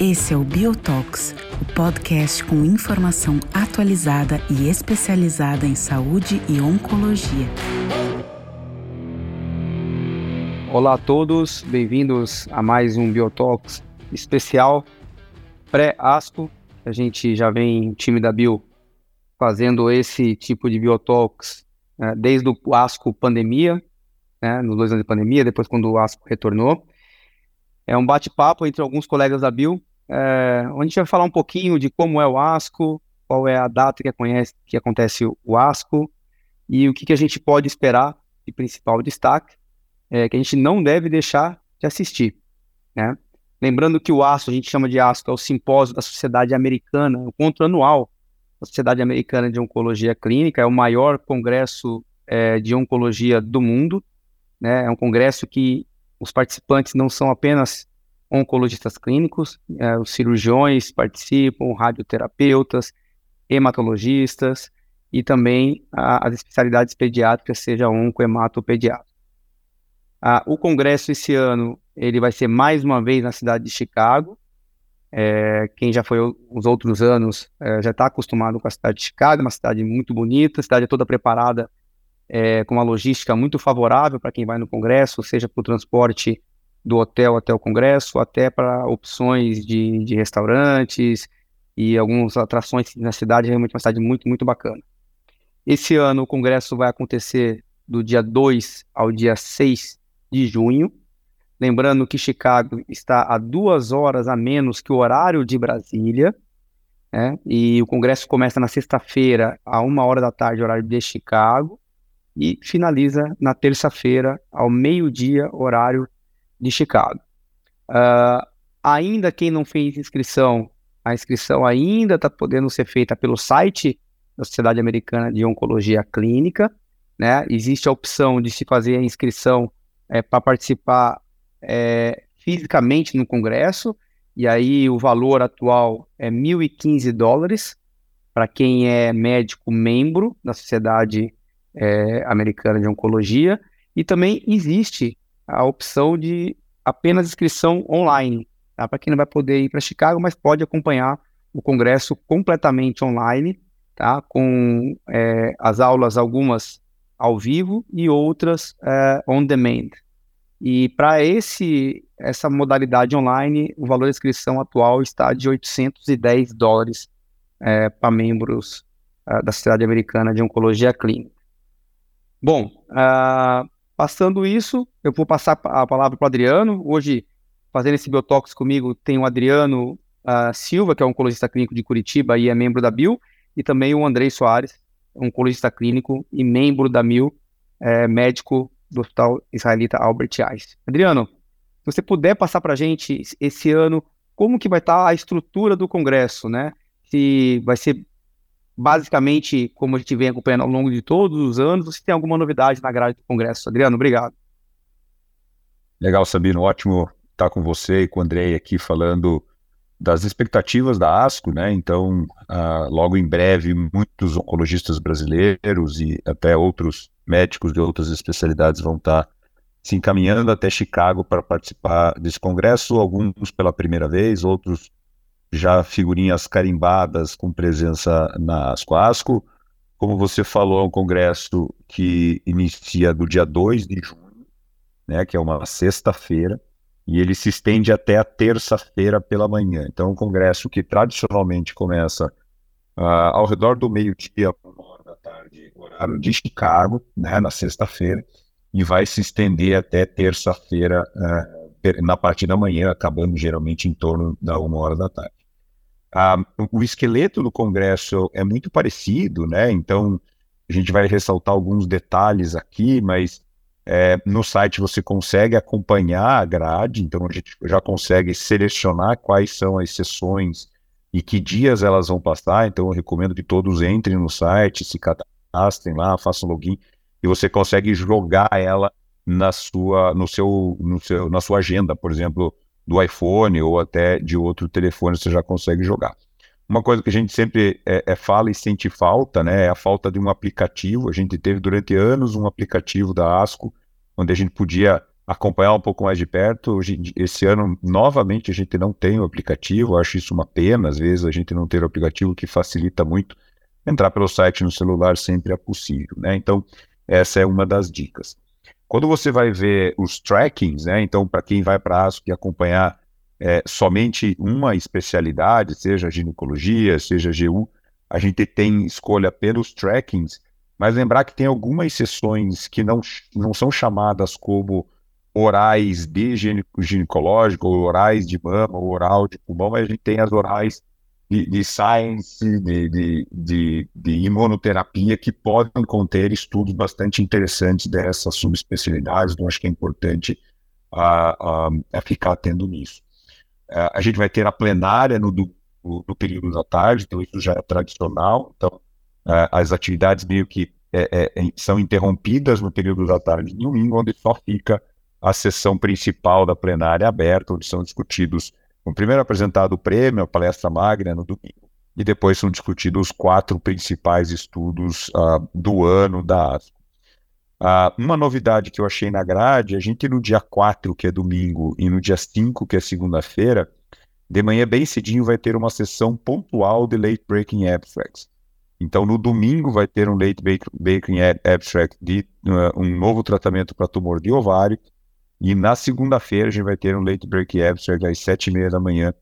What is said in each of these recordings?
Esse é o Biotox, o podcast com informação atualizada e especializada em saúde e oncologia. Olá a todos, bem-vindos a mais um Biotox especial pré-ASCO. A gente já vem, time da Bio, fazendo esse tipo de Biotox né, desde o ASCO pandemia, né, nos dois anos de pandemia, depois quando o ASCO retornou. É um bate-papo entre alguns colegas da Bio é, onde a gente vai falar um pouquinho de como é o ASCO, qual é a data que, conhece, que acontece o ASCO e o que, que a gente pode esperar de principal destaque, é, que a gente não deve deixar de assistir. Né? Lembrando que o ASCO, a gente chama de ASCO, é o simpósio da Sociedade Americana, o encontro anual Sociedade Americana de Oncologia Clínica, é o maior congresso é, de oncologia do mundo, né? é um congresso que os participantes não são apenas oncologistas clínicos, é, os cirurgiões participam, radioterapeutas, hematologistas e também a, as especialidades pediátricas, seja onco, hemato ou. Ah, o congresso esse ano ele vai ser mais uma vez na cidade de Chicago. É, quem já foi os outros anos é, já está acostumado com a cidade de Chicago, uma cidade muito bonita, cidade toda preparada é, com uma logística muito favorável para quem vai no congresso, seja para o transporte do hotel até o congresso, até para opções de, de restaurantes e algumas atrações na cidade, realmente uma cidade muito, muito bacana. Esse ano o congresso vai acontecer do dia 2 ao dia 6 de junho. Lembrando que Chicago está a duas horas a menos que o horário de Brasília. Né? E o congresso começa na sexta-feira, a uma hora da tarde, horário de Chicago, e finaliza na terça-feira, ao meio-dia, horário de Chicago. Uh, ainda quem não fez inscrição, a inscrição ainda está podendo ser feita pelo site da Sociedade Americana de Oncologia Clínica. Né? Existe a opção de se fazer a inscrição é, para participar é, fisicamente no congresso, e aí o valor atual é 1.015 dólares para quem é médico membro da Sociedade é, Americana de Oncologia, e também existe a opção de apenas inscrição online, tá? para quem não vai poder ir para Chicago, mas pode acompanhar o congresso completamente online, tá? com é, as aulas, algumas ao vivo e outras é, on demand. E para esse essa modalidade online, o valor da inscrição atual está de 810 dólares é, para membros é, da Sociedade Americana de Oncologia Clínica. Bom, uh, Passando isso, eu vou passar a palavra para o Adriano. Hoje, fazendo esse Biotox comigo, tem o Adriano uh, Silva, que é oncologista clínico de Curitiba e é membro da BIL, e também o Andrei Soares, oncologista clínico e membro da MIL, é, médico do Hospital Israelita Albert Einstein. Adriano, se você puder passar para a gente esse ano como que vai estar tá a estrutura do Congresso, né? Se vai ser basicamente, como a gente vem acompanhando ao longo de todos os anos, você tem alguma novidade na grade do Congresso. Adriano, obrigado. Legal, Sabino, ótimo estar com você e com o Andrei aqui falando das expectativas da ASCO, né? Então, uh, logo em breve, muitos oncologistas brasileiros e até outros médicos de outras especialidades vão estar se encaminhando até Chicago para participar desse congresso, alguns pela primeira vez, outros já figurinhas carimbadas com presença na Ascoasco. Como você falou, é um congresso que inicia do dia 2 de junho, né, que é uma sexta-feira, e ele se estende até a terça-feira pela manhã. Então, é um congresso que tradicionalmente começa uh, ao redor do meio-dia, uma tarde, horário de Chicago, né, na sexta-feira, e vai se estender até terça-feira, uh, na parte da manhã, acabando geralmente em torno da uma hora da tarde. Ah, o esqueleto do Congresso é muito parecido, né? Então, a gente vai ressaltar alguns detalhes aqui, mas é, no site você consegue acompanhar a grade, então a gente já consegue selecionar quais são as sessões e que dias elas vão passar. Então, eu recomendo que todos entrem no site, se cadastrem lá, façam login e você consegue jogar ela na sua, no seu, no seu, na sua agenda, por exemplo do iPhone ou até de outro telefone você já consegue jogar. Uma coisa que a gente sempre é, é, fala e sente falta, né, é a falta de um aplicativo. A gente teve durante anos um aplicativo da ASCO, onde a gente podia acompanhar um pouco mais de perto. Hoje, esse ano, novamente, a gente não tem o aplicativo. Acho isso uma pena, às vezes, a gente não ter o aplicativo que facilita muito. Entrar pelo site no celular sempre é possível, né? Então, essa é uma das dicas. Quando você vai ver os trackings, né? Então, para quem vai para a e acompanhar é, somente uma especialidade, seja ginecologia, seja GU, a gente tem escolha pelos trackings, mas lembrar que tem algumas sessões que não, não são chamadas como orais de ginecológico, orais de mama, oral de pulmão, mas a gente tem as orais de, de science, de, de, de, de, imunoterapia, que podem conter estudos bastante interessantes dessas subespecialidades, então acho que é importante uh, uh, ficar atento nisso. Uh, a gente vai ter a plenária no, do, no, período da tarde, então isso já é tradicional, então as atividades meio que é, é, são interrompidas no período da tarde de domingo, onde só fica a sessão principal da plenária aberta, onde são discutidos o primeiro apresentado o prêmio, a palestra magna no domingo, e depois são discutidos os quatro principais estudos uh, do ano da ASCO. Uh, uma novidade que eu achei na grade, a gente no dia 4, que é domingo, e no dia 5, que é segunda-feira, de manhã bem cedinho vai ter uma sessão pontual de late breaking abstracts. Então, no domingo vai ter um late breaking abstract de uh, um novo tratamento para tumor de ovário, e na segunda-feira a gente vai ter um late break abstract às sete e meia da manhã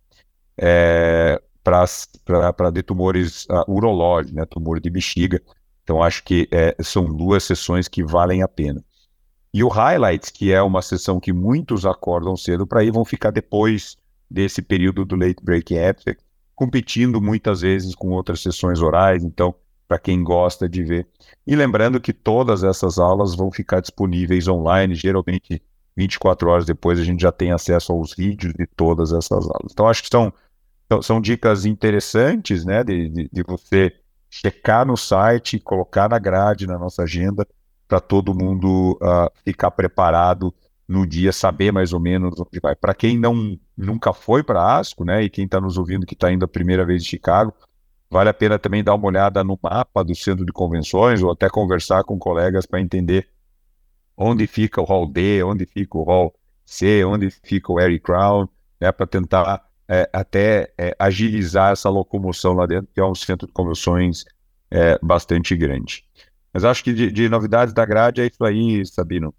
é, para de tumores uh, urológicos, né, tumor de bexiga. Então acho que é, são duas sessões que valem a pena. E o Highlights, que é uma sessão que muitos acordam cedo para ir, vão ficar depois desse período do late break abstract, competindo muitas vezes com outras sessões orais. Então, para quem gosta de ver. E lembrando que todas essas aulas vão ficar disponíveis online, geralmente 24 horas depois a gente já tem acesso aos vídeos de todas essas aulas. Então, acho que são, são dicas interessantes, né, de, de, de você checar no site, colocar na grade, na nossa agenda, para todo mundo uh, ficar preparado no dia, saber mais ou menos onde vai. Para quem não nunca foi para ASCO, né, e quem está nos ouvindo que está indo a primeira vez em Chicago, vale a pena também dar uma olhada no mapa do centro de convenções ou até conversar com colegas para entender onde fica o hall D, onde fica o hall C, onde fica o Harry Crown, né, para tentar é, até é, agilizar essa locomoção lá dentro, que é um centro de convenções é, bastante grande. Mas acho que de, de, novidades da grade é isso aí, Sabino.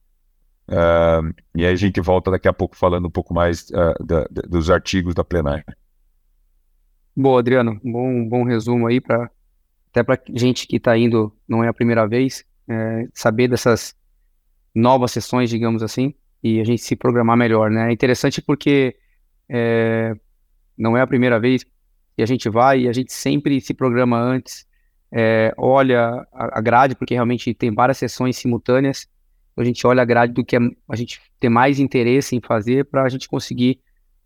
Uh, e aí a gente volta daqui a pouco falando um pouco mais uh, da, da, dos artigos da plenária. Boa, Adriano. Bom, bom resumo aí para até para gente que está indo, não é a primeira vez, é, saber dessas novas sessões, digamos assim, e a gente se programar melhor, né? É interessante porque é, não é a primeira vez que a gente vai e a gente sempre se programa antes, é, olha a grade, porque realmente tem várias sessões simultâneas, a gente olha a grade do que a gente tem mais interesse em fazer para a gente conseguir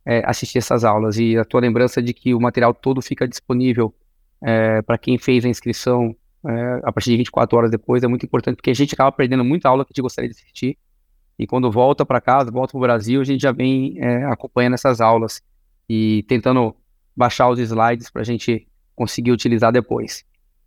é, assistir essas aulas. E a tua lembrança de que o material todo fica disponível é, para quem fez a inscrição é, a partir de 24 horas depois é muito importante, porque a gente acaba perdendo muita aula que a gente gostaria de assistir. E quando volta para casa, volta para o Brasil, a gente já vem é, acompanhando essas aulas e tentando baixar os slides para a gente conseguir utilizar depois.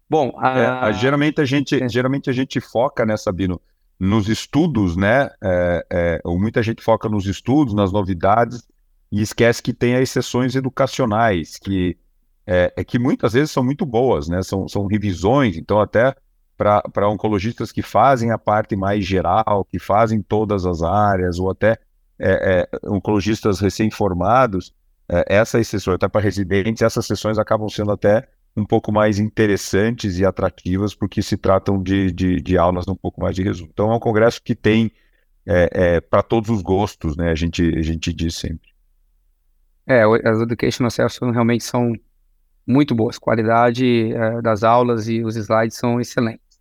Bom, a... É, geralmente a gente é. geralmente a gente foca, né, Sabino, nos estudos, né? É, é, ou muita gente foca nos estudos, nas novidades e esquece que tem as sessões educacionais que é, é, que muitas vezes são muito boas, né? São, são revisões, então até para oncologistas que fazem a parte mais geral, que fazem todas as áreas, ou até é, é, oncologistas recém-formados, é, essas sessões, até para residentes, essas sessões acabam sendo até um pouco mais interessantes e atrativas, porque se tratam de, de, de aulas um pouco mais de resumo. Então é um congresso que tem é, é, para todos os gostos, né? A gente, a gente diz sempre. É, as educational sessions realmente são muito boas. Qualidade é, das aulas e os slides são excelentes.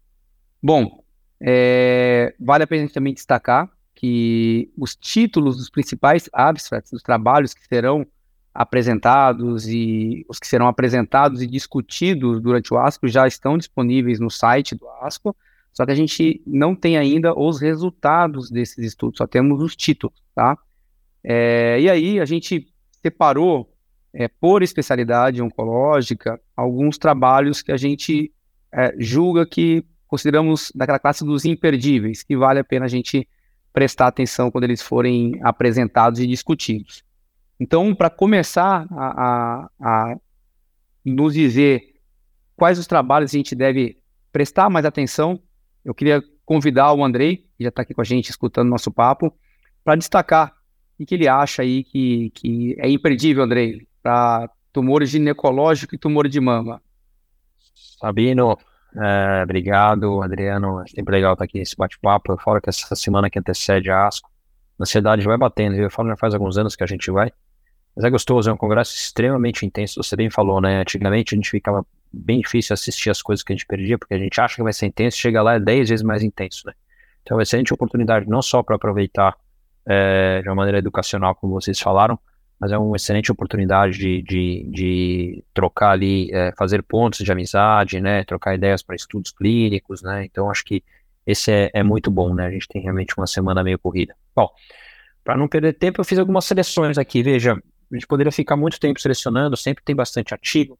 Bom, é, vale a pena também destacar que os títulos dos principais abstracts, dos trabalhos que serão apresentados e os que serão apresentados e discutidos durante o ASCO já estão disponíveis no site do ASCO, só que a gente não tem ainda os resultados desses estudos, só temos os títulos, tá? É, e aí a gente separou é, por especialidade oncológica, alguns trabalhos que a gente é, julga que consideramos daquela classe dos imperdíveis, que vale a pena a gente prestar atenção quando eles forem apresentados e discutidos. Então, para começar a, a, a, nos dizer quais os trabalhos a gente deve prestar mais atenção, eu queria convidar o Andrei, que já está aqui com a gente escutando nosso papo, para destacar o que ele acha aí que, que é imperdível, Andrei, para tumores ginecológicos e tumor de mama. Sabino, é, obrigado, Adriano. É sempre legal estar aqui nesse bate-papo. Eu falo que essa semana que antecede a ASCO, a ansiedade vai batendo. Eu falo já faz alguns anos que a gente vai. Mas é gostoso, é um congresso extremamente intenso. Você bem falou, né? Antigamente a gente ficava bem difícil assistir as coisas que a gente perdia, porque a gente acha que vai ser intenso, chega lá é 10 vezes mais intenso, né? Então é excelente oportunidade não só para aproveitar é, de uma maneira educacional, como vocês falaram, mas é uma excelente oportunidade de, de, de trocar ali, é, fazer pontos de amizade, né? Trocar ideias para estudos clínicos, né? Então acho que esse é, é muito bom, né? A gente tem realmente uma semana meio corrida. Bom, para não perder tempo, eu fiz algumas seleções aqui. Veja, a gente poderia ficar muito tempo selecionando, sempre tem bastante artigo,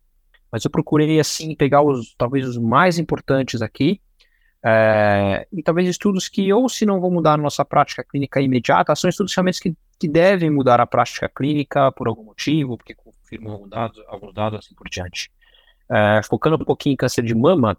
mas eu procurei, assim, pegar os, talvez os mais importantes aqui, é, e talvez estudos que, ou se não vão mudar a nossa prática clínica imediata, são estudos realmente que, que devem mudar a prática clínica por algum motivo, porque confirmam alguns dados assim por diante. É, focando um pouquinho em câncer de mama,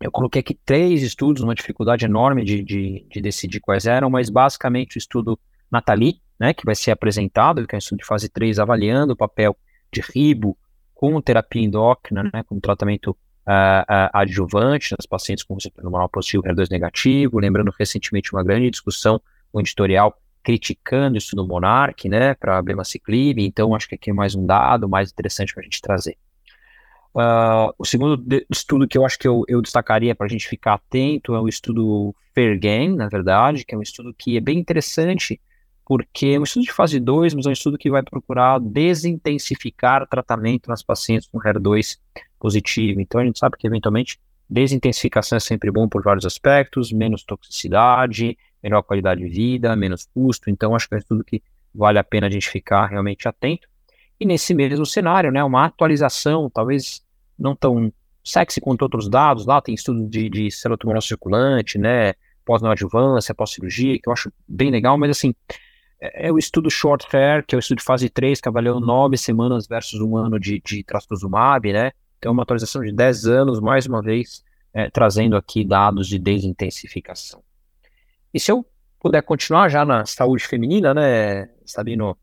eu coloquei aqui três estudos, uma dificuldade enorme de, de, de decidir quais eram, mas basicamente o estudo Nathalie, né, que vai ser apresentado, que é um estudo de fase 3, avaliando o papel de ribo com terapia endócrina, né, com tratamento uh, adjuvante nas pacientes com receptor hormonal positivo HER2 negativo, lembrando recentemente uma grande discussão, um editorial criticando o estudo Monarch, né, para abemaciclib, então acho que aqui é mais um dado mais interessante para a gente trazer. Uh, o segundo estudo que eu acho que eu, eu destacaria para a gente ficar atento é o estudo Fair na verdade, que é um estudo que é bem interessante, porque é um estudo de fase 2, mas é um estudo que vai procurar desintensificar tratamento nas pacientes com HER2 positivo. Então a gente sabe que eventualmente desintensificação é sempre bom por vários aspectos, menos toxicidade, melhor qualidade de vida, menos custo. Então acho que é estudo que vale a pena a gente ficar realmente atento. E nesse mesmo cenário, né, uma atualização, talvez não tão sexy quanto outros dados, lá tem estudo de, de celotumorose circulante, né, pós-neoadjuvância, pós-cirurgia, que eu acho bem legal, mas assim, é, é o estudo Short Fair, que é o estudo de fase 3, que avaliou nove semanas versus um ano de, de trastuzumab, né? Então, uma atualização de 10 anos, mais uma vez, é, trazendo aqui dados de desintensificação. E se eu puder continuar já na saúde feminina, né, Sabino?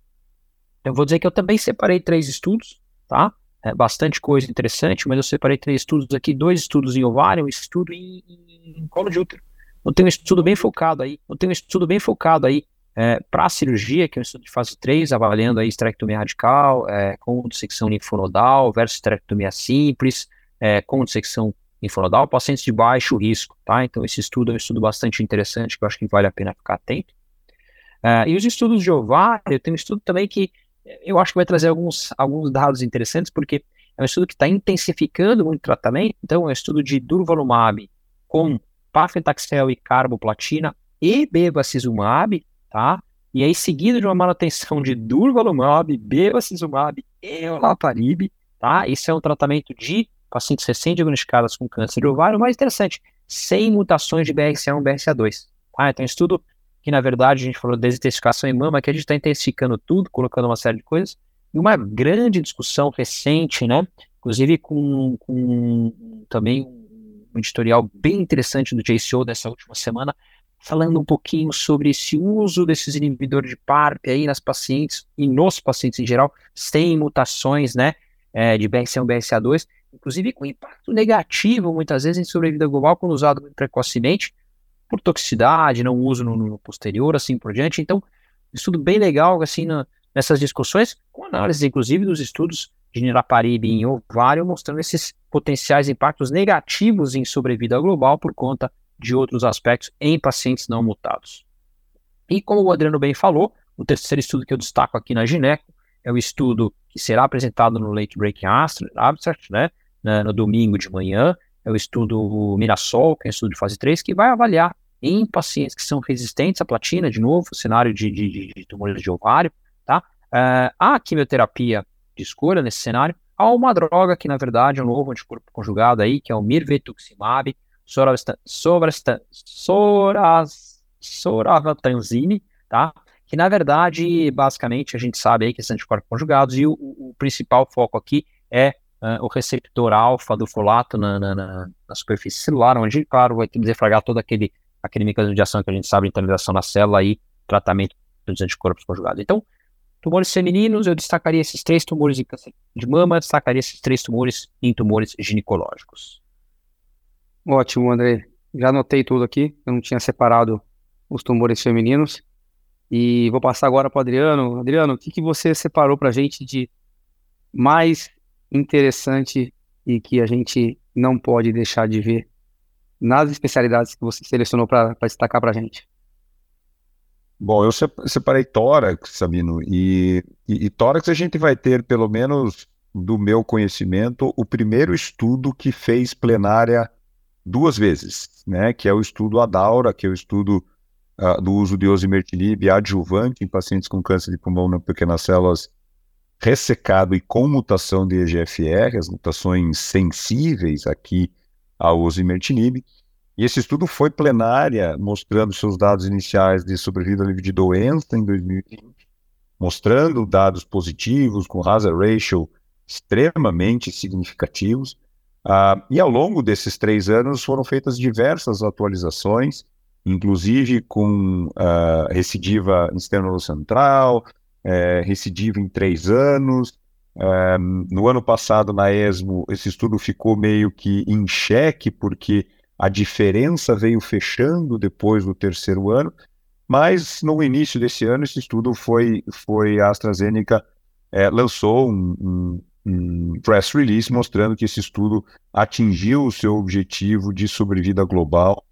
Eu vou dizer que eu também separei três estudos, tá? É bastante coisa interessante, mas eu separei três estudos aqui, dois estudos em ovário, um estudo em, em colo de útero. Eu tenho um estudo bem focado aí, eu tenho um estudo bem focado aí é, para a cirurgia, que é um estudo de fase 3, avaliando a esterectomia radical, é, com dissecção linfonodal versus esterectomia simples, é, com dissecção linfonodal, pacientes de baixo risco, tá? Então, esse estudo é um estudo bastante interessante, que eu acho que vale a pena ficar atento. É, e os estudos de ovário, tenho um estudo também que eu acho que vai trazer alguns, alguns dados interessantes, porque é um estudo que está intensificando muito o tratamento, então é um estudo de durvalumab com paclitaxel e carboplatina e bevacizumab, tá? E aí, seguido de uma manutenção de durvalumab, bevacizumab e olaparib, tá? Isso é um tratamento de pacientes recém-diagnosticados com câncer de ovário, mais interessante, sem mutações de BRCA1 e BRCA2. Tá? Então, estudo que, na verdade, a gente falou de desintensificação em mama, que a gente está intensificando tudo, colocando uma série de coisas, e uma grande discussão recente, né? Inclusive com, com também um editorial bem interessante do JCO dessa última semana, falando um pouquinho sobre esse uso desses inibidores de PARP aí nas pacientes e nos pacientes em geral, sem mutações, né, é, de BRCA1 BRCA2, inclusive com impacto negativo, muitas vezes, em sobrevida global, quando usado muito precocemente, por toxicidade, não uso no, no posterior, assim por diante. Então, estudo bem legal, assim, na, nessas discussões, com análise, inclusive, dos estudos de niraparib em ovário, mostrando esses potenciais impactos negativos em sobrevida global por conta de outros aspectos em pacientes não mutados. E como o Adriano bem falou, o terceiro estudo que eu destaco aqui na Gineco é o estudo que será apresentado no Late Breaking Abstract, né, no domingo de manhã, é o estudo Mirasol, que é um estudo de fase 3, que vai avaliar em pacientes que são resistentes à platina, de novo, cenário de, de, de tumores de ovário, tá? Uh, a quimioterapia de escolha nesse cenário, há uma droga que, na verdade, é um novo anticorpo conjugado aí, que é o mirvetuximab, soravatanzine, tá? Que, na verdade, basicamente, a gente sabe aí que esses anticorpos conjugados e o, o principal foco aqui é uh, o receptor alfa do folato na, na, na, na, superfície celular, onde, claro, vai deflagrar todo aquele, aquele mecanismo de ação que a gente sabe, internalização na célula e tratamento dos anticorpos conjugados. Então, tumores femininos, eu destacaria esses três tumores em câncer de mama, destacaria esses três tumores em tumores ginecológicos. Ótimo, André. Já anotei tudo aqui, eu não tinha separado os tumores femininos. E vou passar agora para o Adriano. Adriano, o que, que você separou para a gente de mais interessante e que a gente não pode deixar de ver nas especialidades que você selecionou para destacar para a gente? Bom, eu separei tórax, Sabino, e, e, e tórax a gente vai ter, pelo menos do meu conhecimento, o primeiro estudo que fez plenária duas vezes, né? Que é o estudo ADAURA, que é o estudo uh, do uso de osimertinib adjuvante em pacientes com câncer de pulmão não pequenas células ressecado e com mutação de EGFR, as mutações sensíveis aqui ao osimertinib. E esse estudo foi plenária, mostrando seus dados iniciais de sobrevida livre de doença em 2020, mostrando dados positivos, com hazard ratio extremamente significativos. Uh, e ao longo desses três anos foram feitas diversas atualizações, inclusive com uh, recidiva externo central, é, recidiva em três anos. É, no ano passado, na ESMO, esse estudo ficou meio que em xeque, porque a diferença veio fechando depois do terceiro ano, mas no início desse ano, esse estudo foi, foi a AstraZeneca é, lançou um, um, um press release mostrando que esse estudo atingiu o seu objetivo de sobrevida global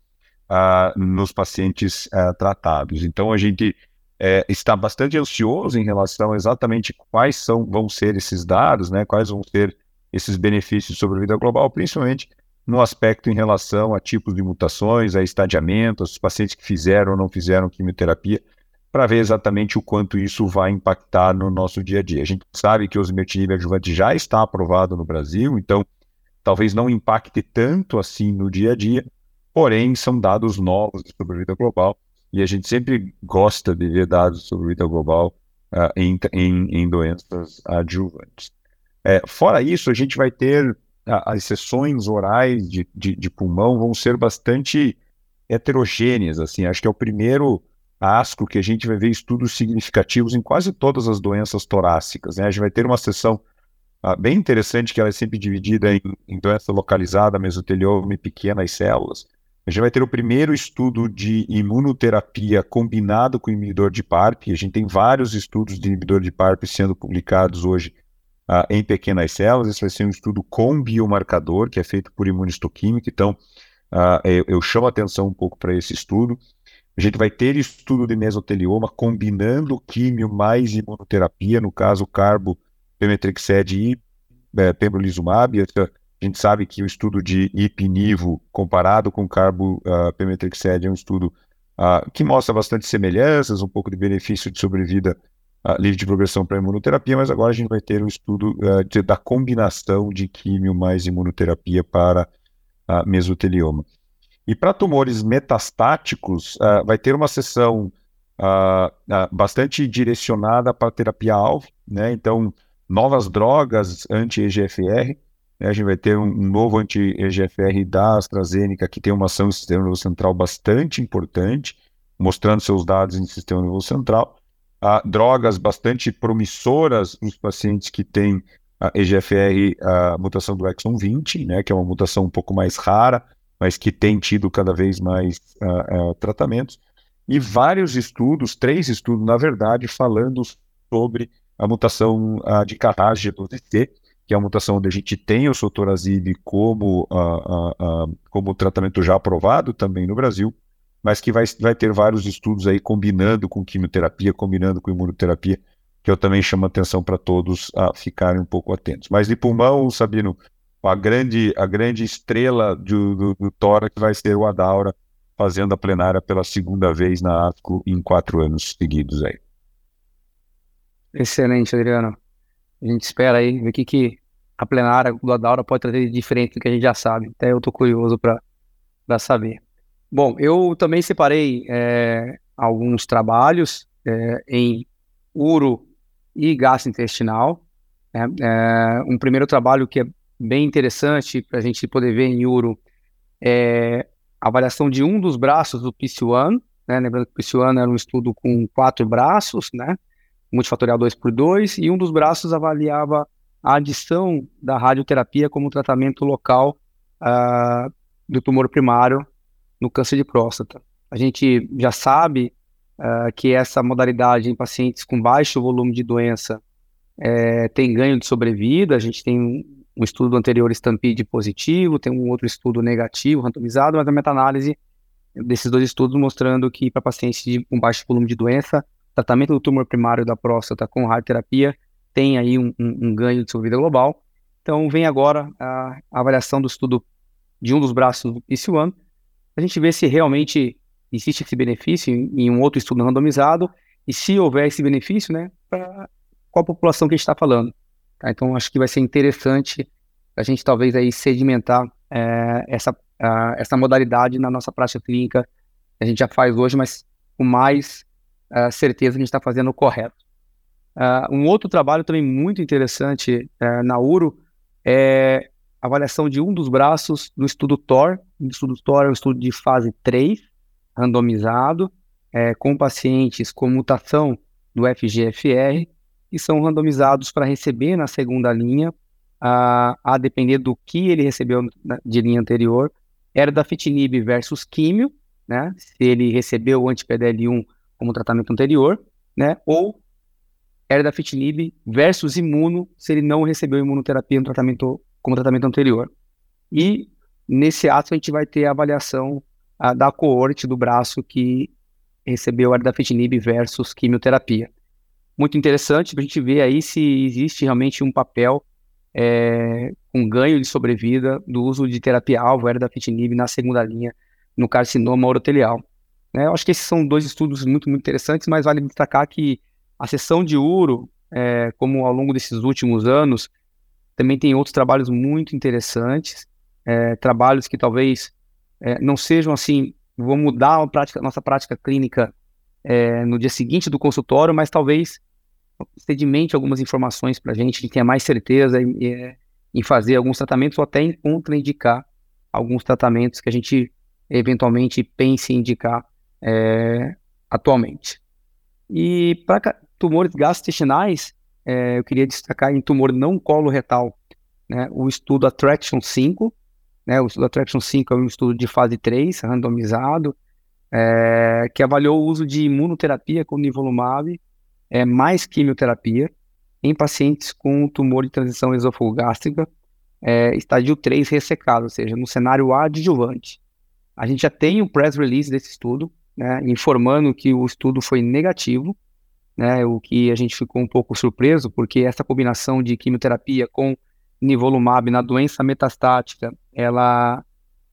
uh, nos pacientes uh, tratados. Então, a gente é, está bastante ansioso em relação a exatamente quais são, vão ser esses dados, né, quais vão ser esses benefícios sobre a vida global, principalmente no aspecto em relação a tipos de mutações, a estadiamento, os pacientes que fizeram ou não fizeram quimioterapia, para ver exatamente o quanto isso vai impactar no nosso dia a dia. A gente sabe que o osimertinib adjuvante já está aprovado no Brasil, então talvez não impacte tanto assim no dia a dia, porém são dados novos sobre vida global e a gente sempre gosta de ver dados sobre vida global uh, em, em, em, doenças adjuvantes. É, fora isso, a gente vai ter uh, as sessões orais de, de, de, pulmão vão ser bastante heterogêneas. Assim, acho que é o primeiro ASCO que a gente vai ver estudos significativos em quase todas as doenças torácicas. Né? A gente vai ter uma sessão uh, bem interessante que ela é sempre dividida em, em doença localizada, mesotelioma e pequenas células. A gente vai ter o primeiro estudo de imunoterapia combinado com inibidor de PARP. A gente tem vários estudos de inibidor de PARP sendo publicados hoje uh, em pequenas células. Esse vai ser um estudo com biomarcador, que é feito por imunistoquímica. Então, uh, eu, eu, chamo a atenção um pouco para esse estudo. A gente vai ter estudo de mesotelioma combinando químio mais imunoterapia, no caso, carbo, pemetrexed e é, pembrolizumab. A gente sabe que o estudo de ipinivo comparado com carbo uh, é um estudo uh, que mostra bastante semelhanças, um pouco de benefício de sobrevida uh, livre de progressão para imunoterapia, mas agora a gente vai ter um estudo de, da combinação de químio mais imunoterapia para mesotelioma. E para tumores metastáticos, vai ter uma sessão bastante direcionada para terapia-alvo, né? Então, novas drogas anti-EGFR, né, a gente vai ter um, um novo anti-EGFR da AstraZeneca que tem uma ação no sistema nervoso central bastante importante, mostrando seus dados em sistema nervoso central. Ah, drogas bastante promissoras nos pacientes que têm a EGFR, a mutação do exon 20, né, que é uma mutação um pouco mais rara, mas que tem tido cada vez mais uh, uh, tratamentos. E vários estudos, três estudos, na verdade, falando sobre a mutação uh, de Carrage do c que é uma mutação onde a gente tem o sotorazib como, como tratamento já aprovado também no Brasil, mas que vai, vai ter vários estudos aí combinando com quimioterapia, combinando com imunoterapia, que eu também chamo a atenção para todos a ficarem um pouco atentos. Mas de pulmão, Sabino, a grande, a grande estrela do, do, do tórax vai ser o Adaura, fazendo a plenária pela segunda vez na ASCO em quatro anos seguidos aí. Excelente, Adriano. A gente espera aí ver o que, que a plenária do Adaura pode trazer de diferente do que a gente já sabe. Até eu estou curioso para saber. Bom, eu também separei é, alguns trabalhos é, em uro e gastrointestinal. Né? É, um primeiro trabalho que é bem interessante para a gente poder ver em uro é a avaliação de um dos braços do PC1, né? lembrando que o PC1 era um estudo com quatro braços, né? multifatorial 2 por 2 e um dos braços avaliava a adição da radioterapia como tratamento local uh, do tumor primário no câncer de próstata. A gente já sabe uh, que essa modalidade em pacientes com baixo volume de doença é, tem ganho de sobrevida. A gente tem um, estudo anterior Stampede positivo, tem um outro estudo negativo, randomizado, mas a meta-análise desses dois estudos mostrando que para pacientes com baixo volume de doença, tratamento do tumor primário da próstata com radioterapia tem aí um, um, um ganho de sobrevida global. Então, vem agora a, a, avaliação do estudo de um dos braços do PC1, a gente vê se realmente existe esse benefício em um outro estudo randomizado e se houver esse benefício, né, para qual população que a gente está falando. Tá? Então, acho que vai ser interessante a gente talvez aí sedimentar é, essa, uh, essa modalidade na nossa prática clínica. A gente já faz hoje, mas com mais uh, certeza que a gente está fazendo o correto. Uh, um outro trabalho também muito interessante uh, na URO é a avaliação de um dos braços do estudo TOR. O estudo TOR é um estudo de fase 3, randomizado, é, com pacientes com mutação do FGFR, e são randomizados para receber na segunda linha, a, a depender do que ele recebeu de linha anterior, era da fitinib versus químio, né, se ele recebeu o anti-PDL1 como tratamento anterior, né, ou erdafitinib versus imuno se ele não recebeu imunoterapia no tratamento, como tratamento anterior. E nesse ato a gente vai ter a avaliação a, da coorte do braço que recebeu erdafitinib versus quimioterapia. Muito interessante para a gente ver aí se existe realmente um papel é, um ganho de sobrevida do uso de terapia-alvo erdafitinib na segunda linha no carcinoma urotelial. Né? Eu acho que esses são dois estudos muito, muito interessantes, mas vale destacar que a seção de Uro, é, como ao longo desses últimos anos, também tem outros trabalhos muito interessantes, é, trabalhos que talvez é, não sejam assim, vão mudar a prática, nossa prática clínica é, no dia seguinte do consultório, mas talvez sedimente algumas informações para a gente, que tenha mais certeza em, é, em, fazer alguns tratamentos ou até em contraindicar alguns tratamentos que a gente eventualmente pense em indicar é, atualmente. E para tumores gastrointestinais, é, eu queria destacar em tumor não coloretal, né, o estudo Attraction 5, né, o estudo Attraction 5 é um estudo de fase 3, randomizado, é, que avaliou o uso de imunoterapia com nivolumab, é, mais quimioterapia, em pacientes com tumor de transição esofagogástrica, é, estádio 3 ressecado, ou seja, no cenário adjuvante. A gente já tem o press release desse estudo, né, informando que o estudo foi negativo, né, o que a gente ficou um pouco surpreso, porque essa combinação de quimioterapia com nivolumab na doença metastática, ela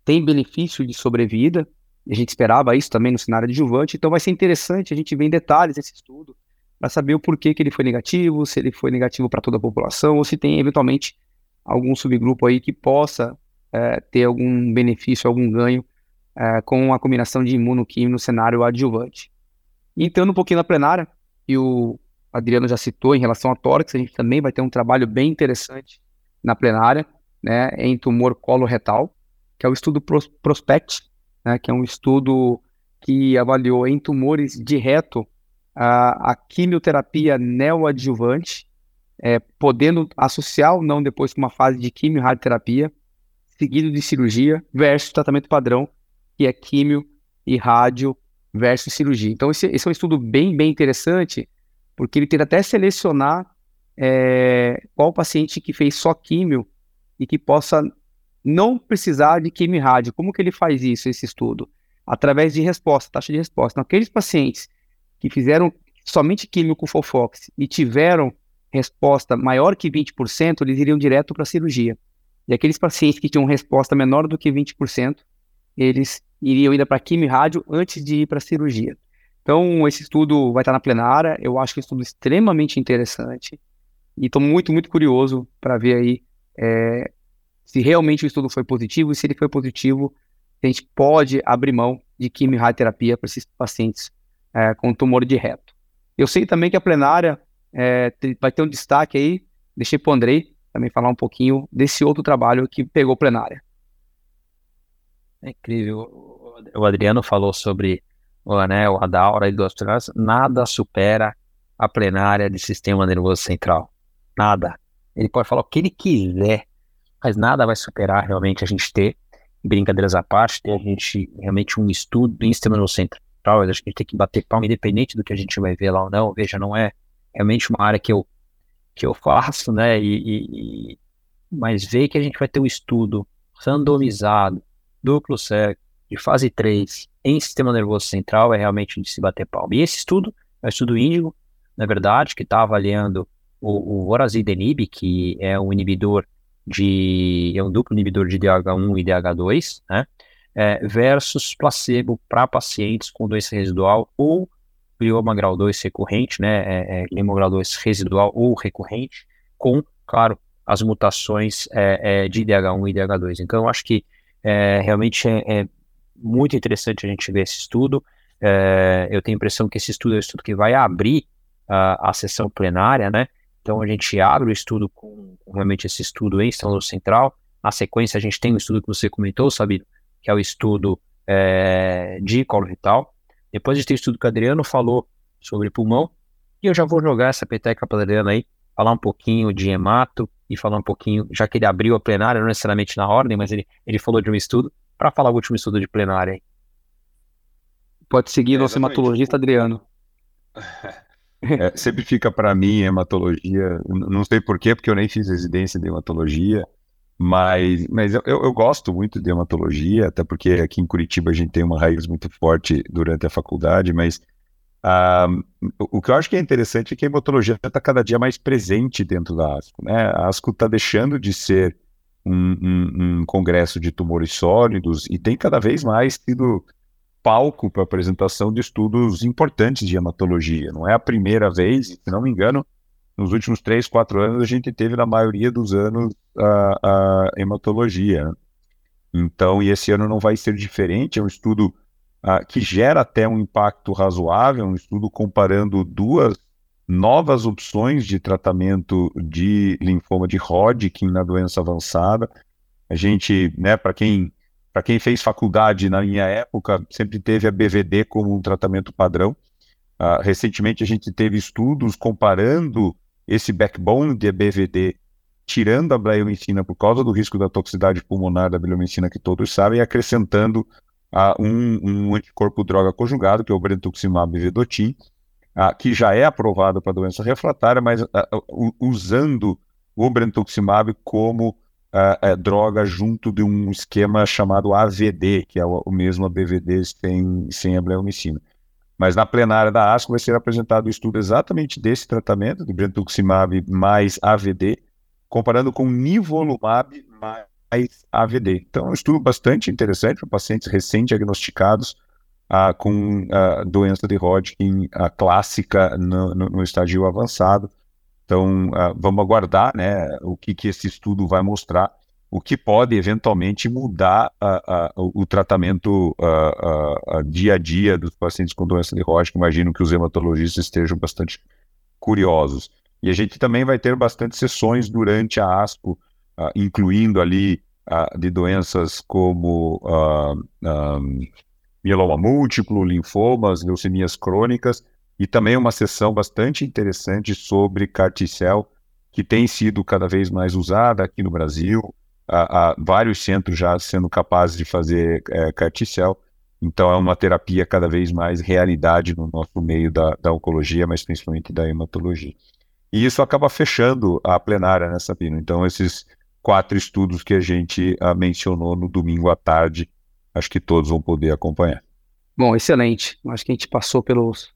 tem benefício de sobrevida, a gente esperava isso também no cenário adjuvante, então vai ser interessante a gente ver em detalhes esse estudo, para saber o porquê que ele foi negativo, se ele foi negativo para toda a população, ou se tem eventualmente algum subgrupo aí que possa é, ter algum benefício, algum ganho é, com a combinação de imunoquímio no cenário adjuvante. Entrando um pouquinho na plenária, e o Adriano já citou em relação a tórax, a gente também vai ter um trabalho bem interessante na plenária, né, em tumor coloretal, que é o estudo Prospect, né, que é um estudo que avaliou em tumores de reto a, a quimioterapia neoadjuvante, é, podendo associar ou não depois com uma fase de quimio radioterapia, seguido de cirurgia, versus tratamento padrão, que é químio e rádio versus cirurgia. Então, esse, esse é um estudo bem, bem interessante, porque ele tenta até selecionar é, qual paciente que fez só químio e que possa não precisar de quimio rádio. Como que ele faz isso, esse estudo? Através de resposta, taxa de resposta. Naqueles pacientes que fizeram somente químio com Fofox e tiveram resposta maior que 20%, eles iriam direto para a cirurgia. E aqueles pacientes que tinham resposta menor do que 20%, eles iriam ainda para quimio e rádio antes de ir para a cirurgia. Então, esse estudo vai estar na plenária, eu acho que é um estudo extremamente interessante, e estou muito, muito curioso para ver aí é, se realmente o estudo foi positivo e se ele foi positivo, a gente pode abrir mão de quimio-radioterapia para esses pacientes é, com tumor de reto. Eu sei também que a plenária é, vai ter um destaque aí, deixei para o Andrei também falar um pouquinho desse outro trabalho que pegou plenária. É incrível. O Adriano falou sobre o anel, a daura e duas plenárias. Nada supera a plenária de sistema nervoso central. Nada. Ele pode falar o que ele quiser, mas nada vai superar realmente a gente ter, brincadeiras à parte, ter a gente realmente um estudo em sistema central. Acho que a gente tem que bater palma, independente do que a gente vai ver lá ou não. Veja, não é realmente uma área que eu, que eu faço, né? E, e... mas ver que a gente vai ter um estudo randomizado, duplo cego, de fase 3 em sistema nervoso central é realmente de se bater palma. E esse estudo é um estudo índigo, na verdade, que está avaliando o, o vorazidenib, que é um inibidor de é um duplo inibidor de DH1 e DH2, né? É, versus placebo para pacientes com doença residual ou glioma grau 2 recorrente, né? É, é, glioma grau 2 residual ou recorrente, com, claro, as mutações é, é de DH1 e DH2. Então, eu acho que é, realmente é, muito interessante a gente ver esse estudo. Eu tenho a impressão que esse estudo é um estudo que vai abrir a, a sessão plenária, né? Então a gente abre o estudo com, com realmente esse estudo em estado central. Na sequência a gente tem o estudo que você comentou, sabe, que é o estudo é, de colo retal. Depois a gente tem o estudo que o Adriano falou sobre pulmão. E eu já vou jogar essa peteca para o Adriano aí, falar um pouquinho de hemato e falar um pouquinho, já que ele abriu a plenária, não necessariamente na ordem, mas ele, ele falou de um estudo, para falar o último estudo de plenária aí. Pode seguir é, nosso hematologista Adriano. É, sempre fica para mim hematologia, não sei porquê, porque eu nem fiz residência de hematologia, mas, mas eu, eu, gosto muito de hematologia, até porque aqui em Curitiba a gente tem uma raiz muito forte durante a faculdade, mas ah, o que eu acho que é interessante é que a hematologia está cada dia mais presente dentro da ASCO. Né? A ASCO está deixando de ser um, um, um, congresso de tumores sólidos e tem cada vez mais sido palco para apresentação de estudos importantes de hematologia. Não é a primeira vez, se não me engano, nos últimos três, quatro anos a gente teve na maioria dos anos a, a hematologia. Né? Então, e esse ano não vai ser diferente. É um estudo uh, que gera até um impacto razoável, um estudo comparando duas novas opções de tratamento de linfoma de Hodgkin na doença avançada. A gente, né, para quem para quem fez faculdade na minha época, sempre teve a BVD como um tratamento padrão. Uh, recentemente a gente teve estudos comparando esse backbone de BVD, tirando a bleomicina por causa do risco da toxicidade pulmonar da bleomicina que todos sabem, e acrescentando uh, um, um, anticorpo droga conjugado, que é o brentuximab vedotin, uh, que já é aprovado para doença refratária, mas usando o brentuximab como uh, droga junto de um esquema chamado AVD, que é o, o mesmo ABVD sem, sem a bleomicina. Mas na plenária da ASCO vai ser apresentado o estudo exatamente desse tratamento, de brentuximab mais AVD, comparando com nivolumab mais AVD. Então, é um estudo bastante interessante para pacientes recém-diagnosticados uh, com uh, doença de Hodgkin uh, clássica no, no, no, estágio avançado. Então, uh, vamos aguardar né, o que, que esse estudo vai mostrar, o que pode eventualmente mudar o tratamento dia a dia dos pacientes com doença de Hodgkin. Imagino que os hematologistas estejam bastante curiosos. E a gente também vai ter bastante sessões durante a ASCO, incluindo ali de doenças como mieloma múltiplo, linfomas, leucemias crônicas, e também uma sessão bastante interessante sobre carticel, que tem sido cada vez mais usada aqui no Brasil, há, há vários centros já sendo capazes de fazer é, carticel, então é uma terapia cada vez mais realidade no nosso meio da, da oncologia, mas principalmente da hematologia. E isso acaba fechando a plenária, né, Sabino? Então esses quatro estudos que a gente ah, mencionou no domingo à tarde, acho que todos vão poder acompanhar. Bom, excelente. Acho que a gente passou pelos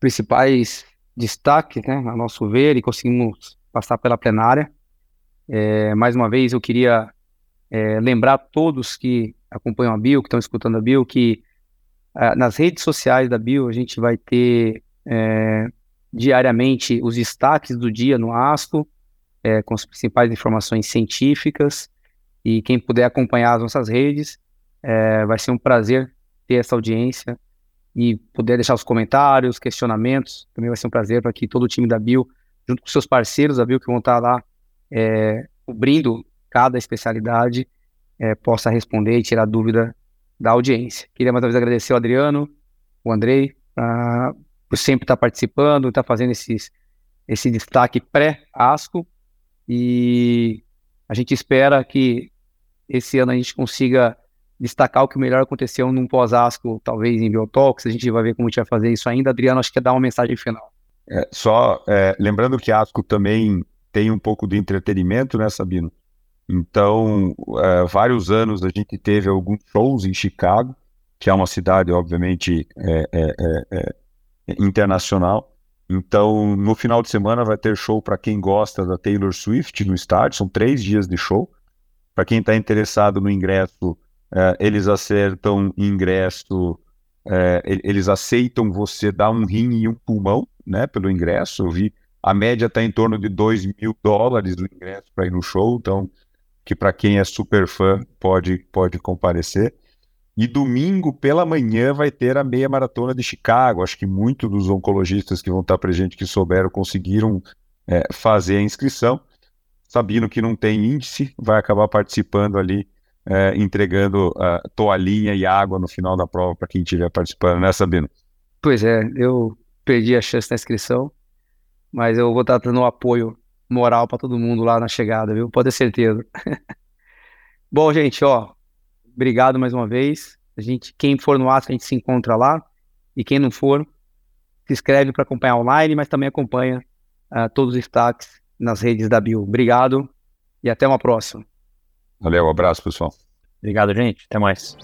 principais destaques, né, a nosso ver, e conseguimos passar pela plenária. É, mais uma vez, eu queria é, lembrar a todos que acompanham a Bio, que estão escutando a Bio, que é, nas redes sociais da Bio a gente vai ter é, diariamente os destaques do dia no ASCO, é, com as principais informações científicas. E quem puder acompanhar as nossas redes, é, vai ser um prazer ter essa audiência e poder deixar os comentários, questionamentos. Também vai ser um prazer para que todo o time da Bio, junto com seus parceiros da Bio, que vão estar lá é, cobrindo cada especialidade, é, possa responder e tirar dúvida da audiência. Queria mais uma vez agradecer ao Adriano, o Andrei, por sempre estar participando, estar fazendo esses, esse destaque pré-ASCO. E a gente espera que esse ano a gente consiga destacar o que melhor aconteceu num pós-ASCO, talvez em Biotalks, a gente vai ver como a gente vai fazer isso ainda. Adriano, acho que quer dar uma mensagem final. É, só é, lembrando que ASCO também tem um pouco de entretenimento, né, Sabino? Então, é, vários anos a gente teve alguns shows em Chicago, que é uma cidade, obviamente, é, é, é internacional. Então, no final de semana vai ter show para quem gosta da Taylor Swift no estádio, são três dias de show. Para quem está interessado no ingresso, é, eles acertam ingresso, é, eles aceitam você dar um rim e um pulmão, né, pelo ingresso. Eu vi, a média está em torno de 2 mil dólares do ingresso para ir no show, então, que para quem é super fã pode, pode comparecer. E domingo pela manhã vai ter a meia maratona de Chicago. Acho que muitos dos oncologistas que vão estar presentes que souberam conseguiram é, fazer a inscrição. Sabino que não tem índice, vai acabar participando ali é, entregando uh, toalhinha e água no final da prova para quem estiver participando, né, Sabino? Pois é, eu perdi a chance na inscrição, mas eu vou estar dando um apoio moral para todo mundo lá na chegada, viu? Pode ter certeza. Bom, gente, ó, obrigado mais uma vez. A gente, quem for no Astro, a gente se encontra lá. E quem não for, se inscreve para acompanhar online, mas também acompanha uh, todos os destaques nas redes da Bio. Obrigado e até uma próxima. Valeu, um abraço, pessoal. Obrigado, gente. Até mais.